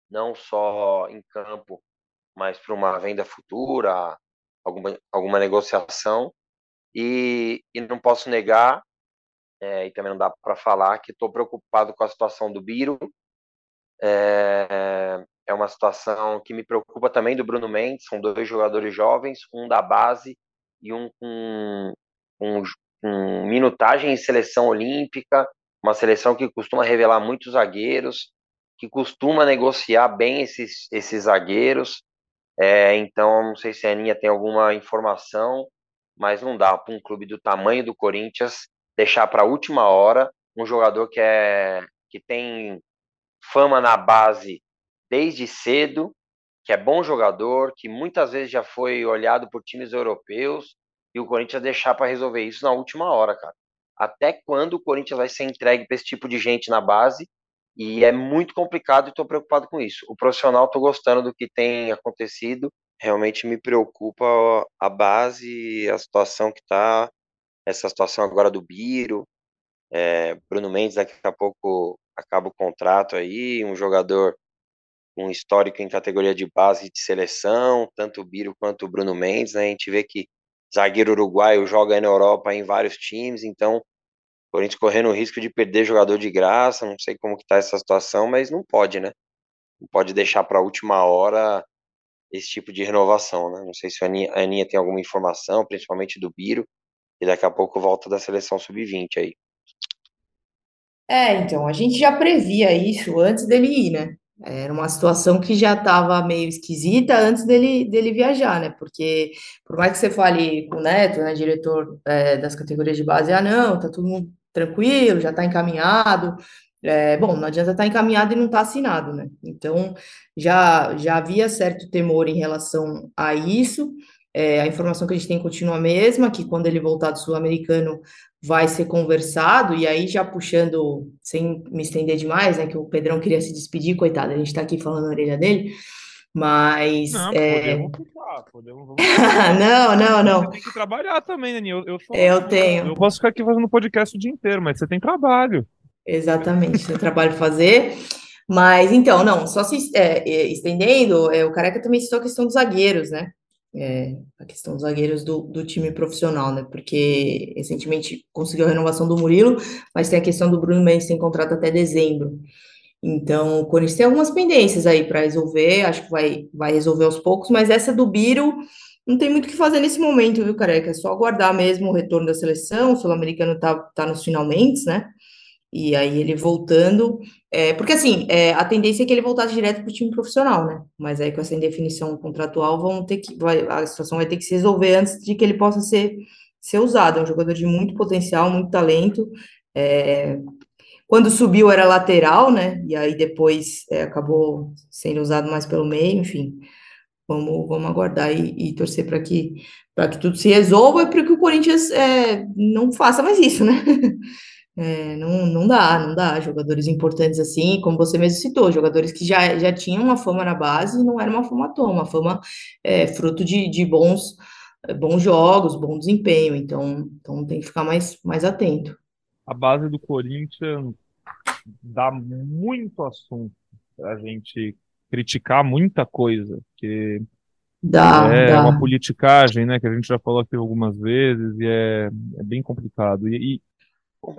não só em campo, mas para uma venda futura, alguma, alguma negociação. E, e não posso negar, é, e também não dá para falar, que estou preocupado com a situação do Biro, é, é uma situação que me preocupa também do Bruno Mendes. São dois jogadores jovens, um da base e um com, com, com minutagem em seleção olímpica, uma seleção que costuma revelar muitos zagueiros, que costuma negociar bem esses, esses zagueiros. É, então, não sei se a Aninha tem alguma informação, mas não dá para um clube do tamanho do Corinthians deixar para a última hora um jogador que é que tem fama na base desde cedo, que é bom jogador, que muitas vezes já foi olhado por times europeus, e o Corinthians deixar para resolver isso na última hora, cara. Até quando o Corinthians vai ser entregue para esse tipo de gente na base? E é muito complicado e estou preocupado com isso. O profissional estou gostando do que tem acontecido. Realmente me preocupa a base, a situação que está, essa situação agora do Biro. É, Bruno Mendes daqui a pouco acaba o contrato aí, um jogador com histórico em categoria de base de seleção, tanto o Biro quanto o Bruno Mendes, né? A gente vê que zagueiro uruguaio joga aí na Europa em vários times, então o Corinthians correndo o risco de perder jogador de graça, não sei como que tá essa situação, mas não pode, né? Não pode deixar para a última hora esse tipo de renovação, né? Não sei se a Aninha, a Aninha tem alguma informação, principalmente do Biro, e daqui a pouco volta da seleção sub-20 aí. É, então, a gente já previa isso antes dele ir, né? Era uma situação que já estava meio esquisita antes dele, dele viajar, né? Porque, por mais que você fale com o Neto, né, diretor é, das categorias de base, ah, não, tá tudo tranquilo, já está encaminhado. É, bom, não adianta estar tá encaminhado e não estar tá assinado, né? Então, já, já havia certo temor em relação a isso. É, a informação que a gente tem continua a mesma, que quando ele voltar do Sul-Americano vai ser conversado, e aí já puxando, sem me estender demais, né, que o Pedrão queria se despedir, coitado, a gente está aqui falando na orelha dele, mas... Não, é... podemos puxar, podemos... Vamos... não, não, não. Você tem que trabalhar também, Dani, eu, eu, sou... eu tenho. Eu posso ficar aqui fazendo podcast o dia inteiro, mas você tem trabalho. Exatamente, tem trabalho fazer... Mas então, não, só se é, é, estendendo, é, o Careca também citou a questão dos zagueiros, né? É, a questão dos zagueiros do, do time profissional, né? Porque recentemente conseguiu a renovação do Murilo, mas tem a questão do Bruno Mendes tem contrato até dezembro. Então, o Corinthians tem algumas pendências aí para resolver, acho que vai, vai resolver aos poucos, mas essa do Biro não tem muito o que fazer nesse momento, viu, careca? É só aguardar mesmo o retorno da seleção, o sul-americano tá, tá nos finalmente, né? E aí ele voltando, é, porque assim, é, a tendência é que ele voltasse direto para o time profissional, né? Mas aí com essa indefinição contratual, vão ter que, vai, a situação vai ter que se resolver antes de que ele possa ser, ser usado. É um jogador de muito potencial, muito talento. É, quando subiu era lateral, né? E aí depois é, acabou sendo usado mais pelo meio, enfim. Vamos, vamos aguardar e, e torcer para que, que tudo se resolva e para que o Corinthians é, não faça mais isso, né? É, não, não dá, não dá. Jogadores importantes assim, como você mesmo citou, jogadores que já, já tinham uma fama na base, não era uma fama à toa, uma fama é, fruto de, de bons, bons jogos, bom desempenho. Então, então tem que ficar mais, mais atento. A base do Corinthians dá muito assunto a gente criticar muita coisa, que dá, é dá. uma politicagem, né, que a gente já falou aqui algumas vezes e é, é bem complicado. E, e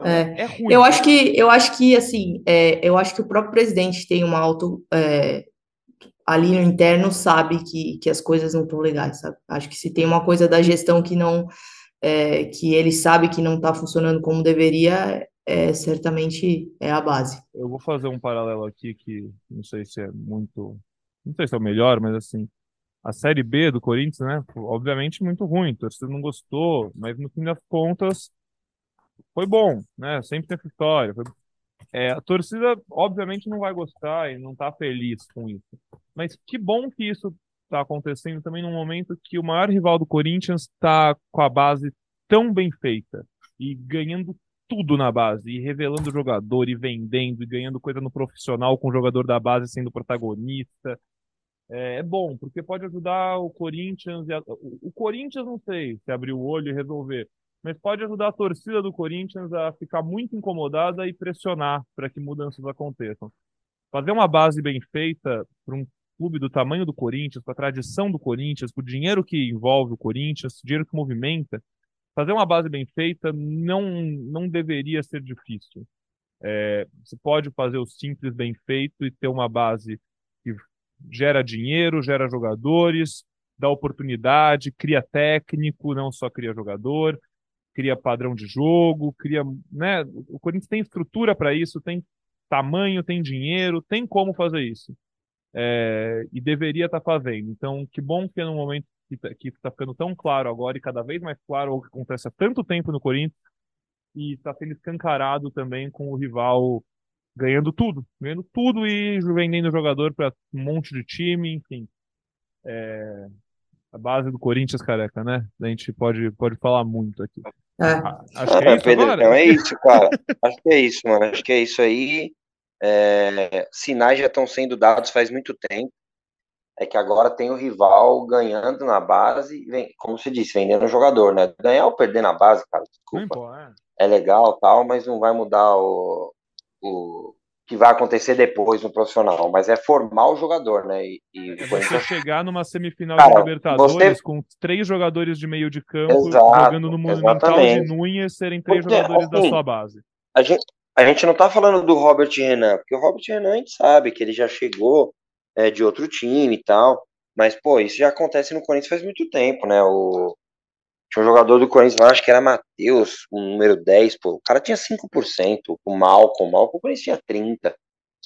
é, é ruim. Eu acho que, eu acho que assim, é, eu acho que o próprio presidente tem uma auto é, ali no interno sabe que, que as coisas não estão legais, sabe? Acho que se tem uma coisa da gestão que não é, que ele sabe que não está funcionando como deveria, é, certamente é a base. Eu vou fazer um paralelo aqui que não sei se é muito, não sei se é o melhor, mas assim, a Série B do Corinthians, né? Obviamente muito ruim, torcida não gostou, mas no fim das contas foi bom, né? Sempre teve história. Foi... É, a torcida, obviamente, não vai gostar e não está feliz com isso. Mas que bom que isso está acontecendo também num momento que o maior rival do Corinthians está com a base tão bem feita e ganhando tudo na base, e revelando jogador, e vendendo, e ganhando coisa no profissional com o jogador da base sendo protagonista. É, é bom, porque pode ajudar o Corinthians. A... O Corinthians, não sei se abrir o olho e resolver, mas pode ajudar a torcida do Corinthians a ficar muito incomodada e pressionar para que mudanças aconteçam. Fazer uma base bem feita para um clube do tamanho do Corinthians, com a tradição do Corinthians, com o dinheiro que envolve o Corinthians, dinheiro que movimenta, fazer uma base bem feita não, não deveria ser difícil. É, você pode fazer o simples bem feito e ter uma base que gera dinheiro, gera jogadores, dá oportunidade, cria técnico, não só cria jogador, cria padrão de jogo, cria, né? O Corinthians tem estrutura para isso, tem tamanho, tem dinheiro, tem como fazer isso. É, e deveria estar tá fazendo. Então, que bom que é no momento que está tá ficando tão claro agora e cada vez mais claro o que acontece há tanto tempo no Corinthians e está sendo escancarado também com o rival ganhando tudo, ganhando tudo e vendendo jogador para um monte de time, enfim. É, a base do Corinthians, careca, né? A gente pode, pode falar muito aqui. É. Acho que é, isso, Pedro, então é isso, cara. Acho que é isso, mano. Acho que é isso aí. É, sinais já estão sendo dados faz muito tempo. É que agora tem o rival ganhando na base, vem, como você disse, vendendo o jogador, né? Ganhar ou perder na base, cara, desculpa. É. é legal tal, mas não vai mudar o, o, que vai acontecer depois no profissional, mas é formar o jogador, né? E, e é você chegar numa semifinal Cara, de Libertadores você... com três jogadores de meio de campo Exato, jogando no Monumental de Núñez serem três porque, jogadores assim, da sua base. A gente, a gente não tá falando do Robert Renan, porque o Robert Renan a gente sabe que ele já chegou é, de outro time e tal, mas, pô, isso já acontece no Corinthians faz muito tempo, né? O, tinha um jogador do Corinthians acho que era Matheus, o número 10, pô. O cara tinha 5%, o Malcom, o Malcom o Corinthians tinha 30%.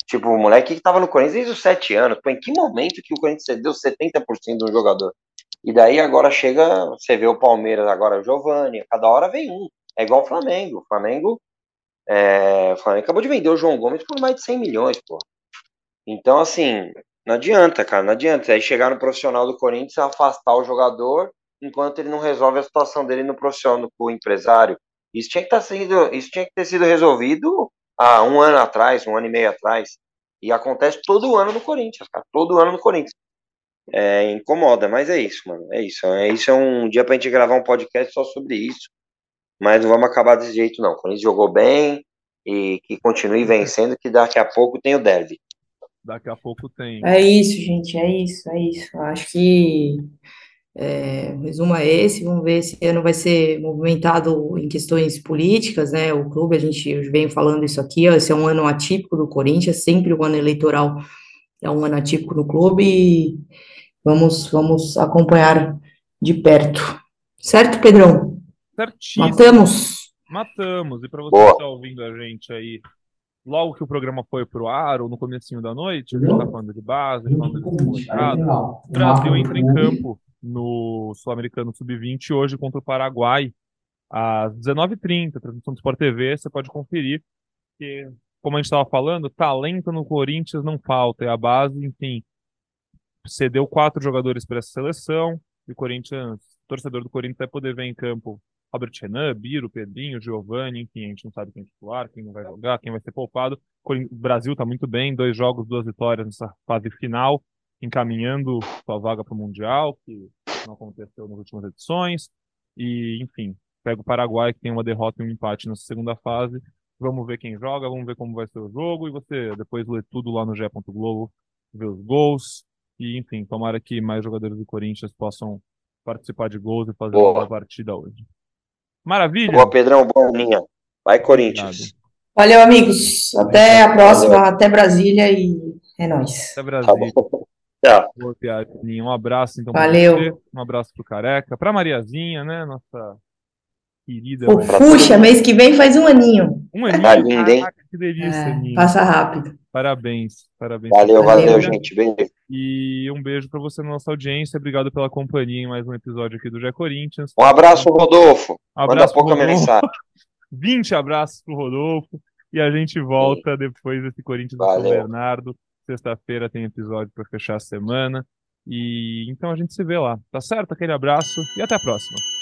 Tipo, o moleque que tava no Corinthians desde os 7 anos. Pô, em que momento que o Corinthians cedeu 70% do jogador? E daí agora chega, você vê o Palmeiras, agora o Giovanni, cada hora vem um. É igual o Flamengo. O Flamengo, é, o Flamengo acabou de vender o João Gomes por mais de 100 milhões, pô. Então, assim, não adianta, cara, não adianta. Aí chegar no profissional do Corinthians, afastar o jogador enquanto ele não resolve a situação dele no profissional, com o empresário. Isso tinha que estar tá sendo, isso tinha que ter sido resolvido há um ano atrás, um ano e meio atrás. E acontece todo ano no Corinthians, cara. Todo ano no Corinthians. É, incomoda, mas é isso, mano. É isso. É, isso é um dia pra gente gravar um podcast só sobre isso. Mas não vamos acabar desse jeito, não. O Corinthians jogou bem e que continue vencendo, que daqui a pouco tem o derby. Daqui a pouco tem. É isso, gente. É isso, é isso. Acho que É, o resumo é esse, vamos ver se ano vai ser movimentado em questões políticas, né? O clube, a gente vem falando isso aqui, ó, esse é um ano atípico do Corinthians, sempre o ano eleitoral é um ano atípico no clube e vamos, vamos acompanhar de perto. Certo, Pedrão? Certíssimo. Matamos? Matamos. E para você que está ouvindo a gente aí, logo que o programa foi pro ar, ou no comecinho da noite, a gente está falando de base, falando de comunicado, o Brasil entra em campo no Sul-Americano Sub-20 hoje contra o Paraguai, às 19h30, transmissão do Sport TV, você pode conferir, que, como a gente estava falando, talento no Corinthians não falta, é a base, enfim, cedeu quatro jogadores para essa seleção, e o Corinthians, o torcedor do Corinthians vai poder ver em campo Robert Renan, Biro, Pedrinho, Giovanni, enfim, a gente não sabe quem é titular, quem não vai jogar, quem vai ser poupado. O Brasil está muito bem, dois jogos, duas vitórias nessa fase final encaminhando sua vaga para o Mundial, que não aconteceu nas últimas edições. E, enfim, pega o Paraguai, que tem uma derrota e um empate nessa segunda fase. Vamos ver quem joga, vamos ver como vai ser o jogo. E você depois lê tudo lá no G. Globo, ver os gols. E, enfim, tomara que mais jogadores do Corinthians possam participar de gols e fazer boa. uma partida hoje. Maravilha! Boa, Pedrão, boa linha. Vai, Corinthians. Valeu, amigos. Até a próxima, Valeu. até Brasília e é nóis. Até Brasília. Tá Tchau. Boa, Piadinha. Um abraço, então, Valeu. Você. Um abraço pro Careca, pra Mariazinha, né? Nossa querida. Puxa, mês que vem faz um aninho. Um aninho? Tá lindo, hein? Caraca, que delícia, é, Passa rápido. Parabéns, parabéns. Valeu, valeu, valeu gente. Beijo. E um beijo para você na nossa audiência. Obrigado pela companhia em mais um episódio aqui do Gé Corinthians. Um abraço, Rodolfo. Um abraço Manda pouca Rodolfo. mensagem. 20 abraços pro Rodolfo. E a gente volta Sim. depois desse Corinthians do São Bernardo. Sexta-feira tem episódio para fechar a semana. E então a gente se vê lá. Tá certo? Aquele abraço e até a próxima.